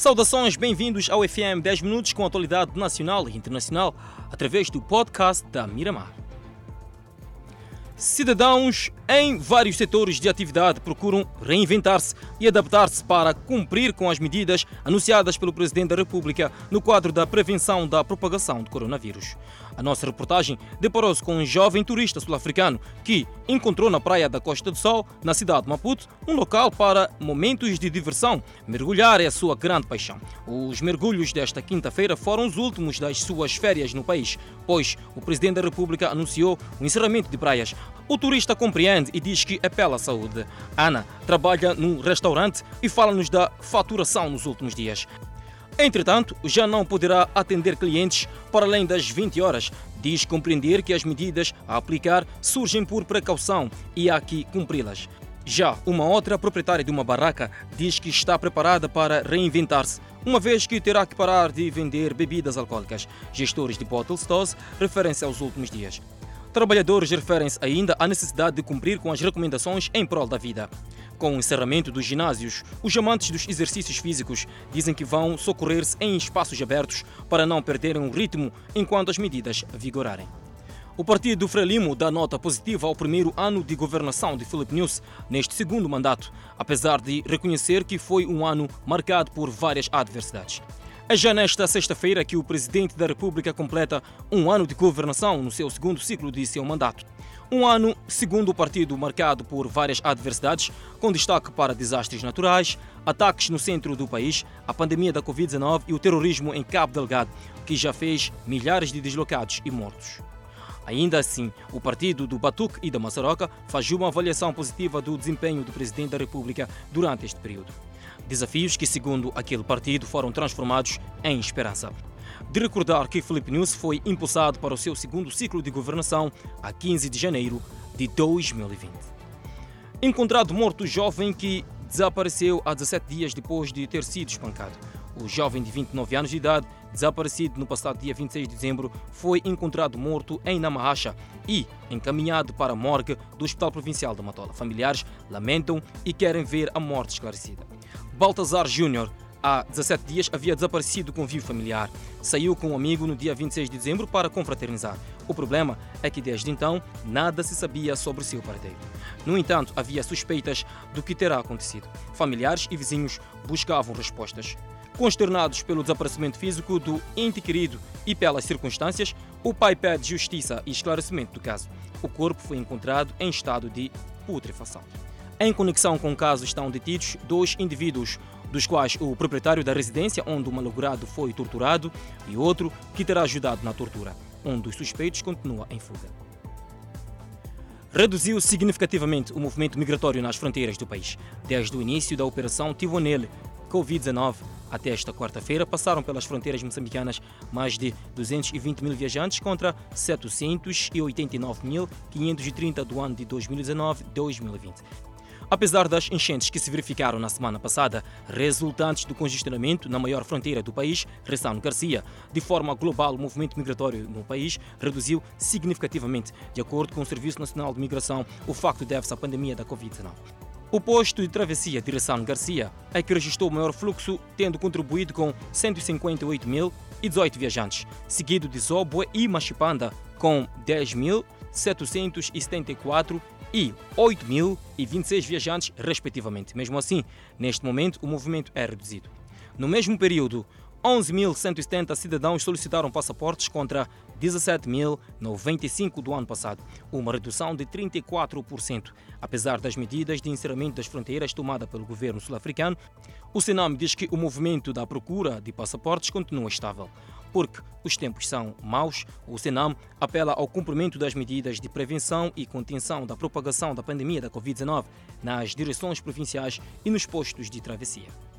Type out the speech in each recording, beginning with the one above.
Saudações, bem-vindos ao FM 10 Minutos com atualidade nacional e internacional através do podcast da Miramar. Cidadãos em vários setores de atividade procuram reinventar-se e adaptar-se para cumprir com as medidas anunciadas pelo Presidente da República no quadro da prevenção da propagação do coronavírus. A nossa reportagem deparou-se com um jovem turista sul-africano que encontrou na praia da Costa do Sol, na cidade de Maputo, um local para momentos de diversão. Mergulhar é a sua grande paixão. Os mergulhos desta quinta-feira foram os últimos das suas férias no país, pois o Presidente da República anunciou o encerramento de praias. O turista compreende e diz que é pela saúde. Ana trabalha num restaurante e fala-nos da faturação nos últimos dias. Entretanto, já não poderá atender clientes para além das 20 horas. Diz compreender que as medidas a aplicar surgem por precaução e há que cumpri-las. Já uma outra proprietária de uma barraca diz que está preparada para reinventar-se, uma vez que terá que parar de vender bebidas alcoólicas. Gestores de bottle stores referem-se aos últimos dias. Trabalhadores referem-se ainda à necessidade de cumprir com as recomendações em prol da vida. Com o encerramento dos ginásios, os amantes dos exercícios físicos dizem que vão socorrer-se em espaços abertos para não perderem o ritmo enquanto as medidas vigorarem. O partido Frelimo dá nota positiva ao primeiro ano de governação de Filipe News neste segundo mandato, apesar de reconhecer que foi um ano marcado por várias adversidades. É já nesta sexta-feira que o presidente da República completa um ano de governação no seu segundo ciclo de seu mandato. Um ano, segundo o partido, marcado por várias adversidades, com destaque para desastres naturais, ataques no centro do país, a pandemia da Covid-19 e o terrorismo em Cabo Delgado, que já fez milhares de deslocados e mortos. Ainda assim, o partido do Batuque e da Maçaroca faz uma avaliação positiva do desempenho do presidente da República durante este período. Desafios que, segundo aquele partido, foram transformados em esperança. De recordar que Felipe News foi impulsado para o seu segundo ciclo de governação a 15 de janeiro de 2020. Encontrado morto jovem que desapareceu há 17 dias depois de ter sido espancado. O jovem de 29 anos de idade, desaparecido no passado dia 26 de dezembro, foi encontrado morto em Namahacha e encaminhado para a morgue do Hospital Provincial da Matola. Familiares lamentam e querem ver a morte esclarecida. Baltazar Júnior, há 17 dias, havia desaparecido com vivo familiar. Saiu com um amigo no dia 26 de dezembro para confraternizar. O problema é que desde então nada se sabia sobre seu paradeiro. No entanto, havia suspeitas do que terá acontecido. Familiares e vizinhos buscavam respostas. Consternados pelo desaparecimento físico do ente querido e pelas circunstâncias, o pai pede justiça e esclarecimento do caso. O corpo foi encontrado em estado de putrefação. Em conexão com o caso estão detidos dois indivíduos, dos quais o proprietário da residência onde o malogrado foi torturado e outro que terá ajudado na tortura. Um dos suspeitos continua em fuga. Reduziu significativamente o movimento migratório nas fronteiras do país. Desde o início da operação Tivonele Covid-19 até esta quarta-feira, passaram pelas fronteiras moçambicanas mais de 220 mil viajantes contra 789.530 do ano de 2019-2020 apesar das enchentes que se verificaram na semana passada, resultantes do congestionamento na maior fronteira do país, Ressano Garcia. De forma global, o movimento migratório no país reduziu significativamente. De acordo com o Serviço Nacional de Migração, o facto deve-se à pandemia da Covid-19. O posto de travessia Ressano Garcia é que registrou o maior fluxo, tendo contribuído com 158.018 viajantes, seguido de Zobwe e Machipanda, com 10.774 e 8.026 viajantes, respectivamente. Mesmo assim, neste momento, o movimento é reduzido. No mesmo período, 11.170 cidadãos solicitaram passaportes contra 17.095 do ano passado, uma redução de 34%. Apesar das medidas de encerramento das fronteiras tomadas pelo governo sul-africano, o Senam diz que o movimento da procura de passaportes continua estável. Porque os tempos são maus, o Senam apela ao cumprimento das medidas de prevenção e contenção da propagação da pandemia da Covid-19 nas direções provinciais e nos postos de travessia.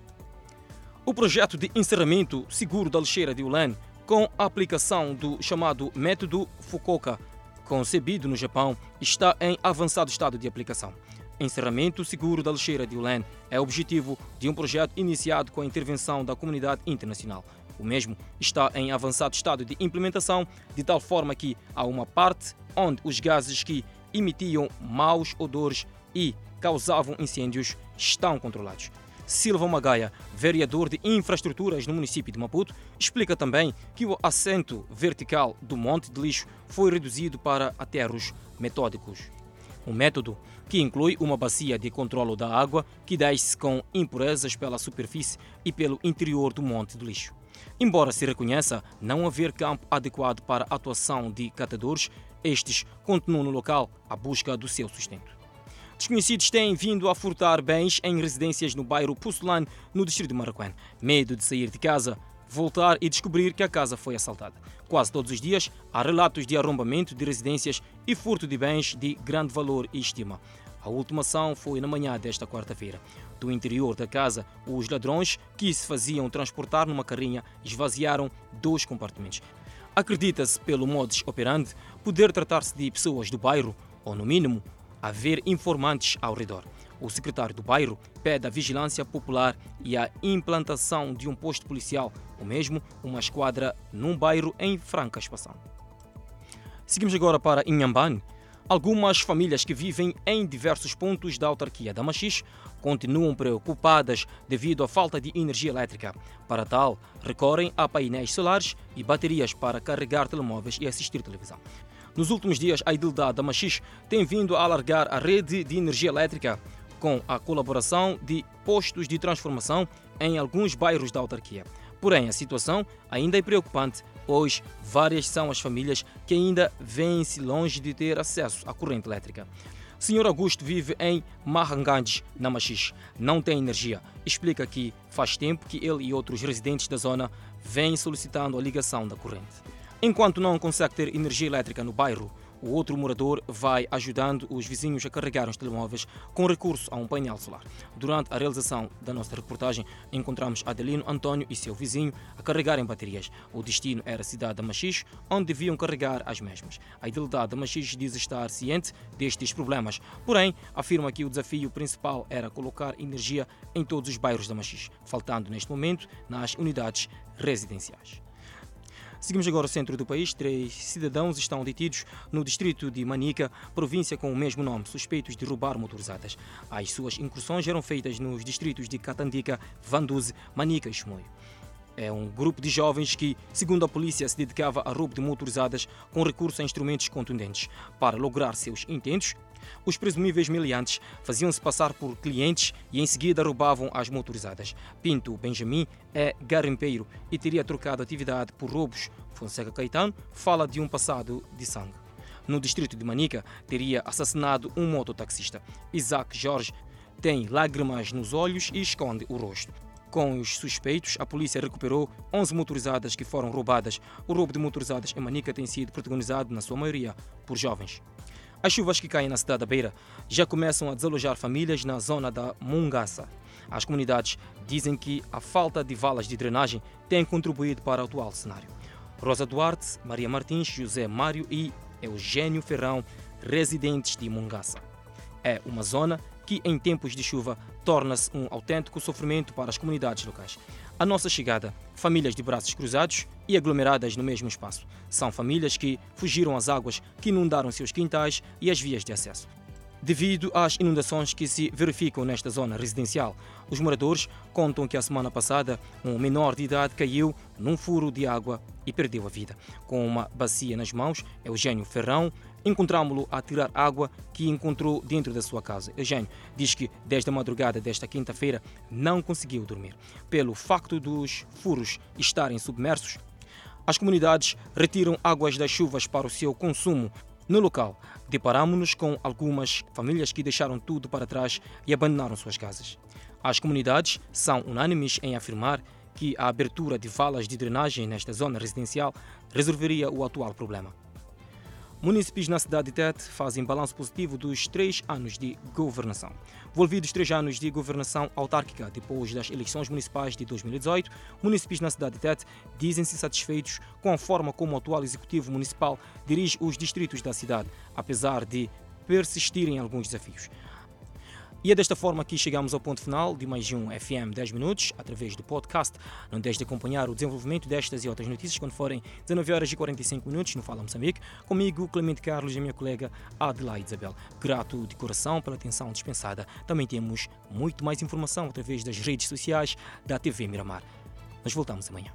O projeto de encerramento seguro da lixeira de Ulan, com a aplicação do chamado método Fukuoka, concebido no Japão, está em avançado estado de aplicação. Encerramento seguro da lixeira de Ulan é o objetivo de um projeto iniciado com a intervenção da comunidade internacional. O mesmo está em avançado estado de implementação, de tal forma que há uma parte onde os gases que emitiam maus odores e causavam incêndios estão controlados. Silva Magaia, vereador de infraestruturas no município de Maputo, explica também que o assento vertical do monte de lixo foi reduzido para aterros metódicos. Um método que inclui uma bacia de controlo da água que desce com impurezas pela superfície e pelo interior do monte de lixo. Embora se reconheça não haver campo adequado para a atuação de catadores, estes continuam no local à busca do seu sustento. Desconhecidos têm vindo a furtar bens em residências no bairro Pussulan, no distrito de Maracuã. Medo de sair de casa, voltar e descobrir que a casa foi assaltada. Quase todos os dias há relatos de arrombamento de residências e furto de bens de grande valor e estima. A última ação foi na manhã desta quarta-feira. Do interior da casa, os ladrões, que se faziam transportar numa carrinha, esvaziaram dois compartimentos. Acredita-se, pelo modus operandi, poder tratar-se de pessoas do bairro, ou no mínimo, haver informantes ao redor. O secretário do bairro pede a vigilância popular e a implantação de um posto policial, ou mesmo uma esquadra num bairro em franca expansão. Seguimos agora para Inhambane. Algumas famílias que vivem em diversos pontos da autarquia da Machis continuam preocupadas devido à falta de energia elétrica. Para tal, recorrem a painéis solares e baterias para carregar telemóveis e assistir televisão. Nos últimos dias, a Idildade da Machis tem vindo a alargar a rede de energia elétrica com a colaboração de postos de transformação em alguns bairros da autarquia. Porém, a situação ainda é preocupante, pois várias são as famílias que ainda vêm-se longe de ter acesso à corrente elétrica. Senhor Augusto vive em Mahangandes, na Machis. Não tem energia. Explica que faz tempo que ele e outros residentes da zona vêm solicitando a ligação da corrente. Enquanto não consegue ter energia elétrica no bairro, o outro morador vai ajudando os vizinhos a carregar os telemóveis com recurso a um painel solar. Durante a realização da nossa reportagem, encontramos Adelino Antônio e seu vizinho a carregarem baterias. O destino era a cidade de Machis, onde deviam carregar as mesmas. A idealidade de Machis diz estar ciente destes problemas, porém afirma que o desafio principal era colocar energia em todos os bairros da Machis, faltando neste momento nas unidades residenciais. Seguimos agora ao centro do país. Três cidadãos estão detidos no distrito de Manica, província com o mesmo nome, suspeitos de roubar motorizadas. As suas incursões eram feitas nos distritos de Catandica, Vanduze, Manica e Chimoio. É um grupo de jovens que, segundo a polícia, se dedicava a roubo de motorizadas com recurso a instrumentos contundentes. Para lograr seus intentos, os presumíveis meliantes faziam-se passar por clientes e em seguida roubavam as motorizadas. Pinto Benjamin é garimpeiro e teria trocado atividade por roubos. Fonseca Caetano fala de um passado de sangue. No distrito de Manica, teria assassinado um mototaxista. Isaac Jorge tem lágrimas nos olhos e esconde o rosto. Com os suspeitos, a polícia recuperou 11 motorizadas que foram roubadas. O roubo de motorizadas em Manica tem sido protagonizado, na sua maioria, por jovens. As chuvas que caem na cidade da Beira já começam a desalojar famílias na zona da Mungaça. As comunidades dizem que a falta de valas de drenagem tem contribuído para o atual cenário. Rosa Duarte, Maria Martins, José Mário e Eugênio Ferrão, residentes de Mungaça. É uma zona que, em tempos de chuva, torna-se um autêntico sofrimento para as comunidades locais. A nossa chegada, famílias de braços cruzados e aglomeradas no mesmo espaço. São famílias que fugiram às águas que inundaram seus quintais e as vias de acesso. Devido às inundações que se verificam nesta zona residencial, os moradores contam que a semana passada um menor de idade caiu num furo de água e perdeu a vida. Com uma bacia nas mãos, Eugênio Ferrão encontramos-lo a tirar água que encontrou dentro da sua casa. Eugênio diz que desde a madrugada desta quinta-feira não conseguiu dormir. Pelo facto dos furos estarem submersos, as comunidades retiram águas das chuvas para o seu consumo. No local, deparamos-nos com algumas famílias que deixaram tudo para trás e abandonaram suas casas. As comunidades são unânimes em afirmar que a abertura de valas de drenagem nesta zona residencial resolveria o atual problema. Municípios na cidade de Tete fazem balanço positivo dos três anos de governação. Volvidos três anos de governação autárquica depois das eleições municipais de 2018, municípios na cidade de Tete dizem-se satisfeitos com a forma como o atual executivo municipal dirige os distritos da cidade, apesar de persistirem alguns desafios. E é desta forma que chegamos ao ponto final de mais um FM 10 Minutos, através do podcast. Não deixe de acompanhar o desenvolvimento destas e outras notícias quando forem 19 horas e 45 minutos no Fala Moçambique. Comigo, Clemente Carlos e a minha colega Adelaide Isabel. Grato de coração pela atenção dispensada. Também temos muito mais informação através das redes sociais da TV Miramar. Nós voltamos amanhã.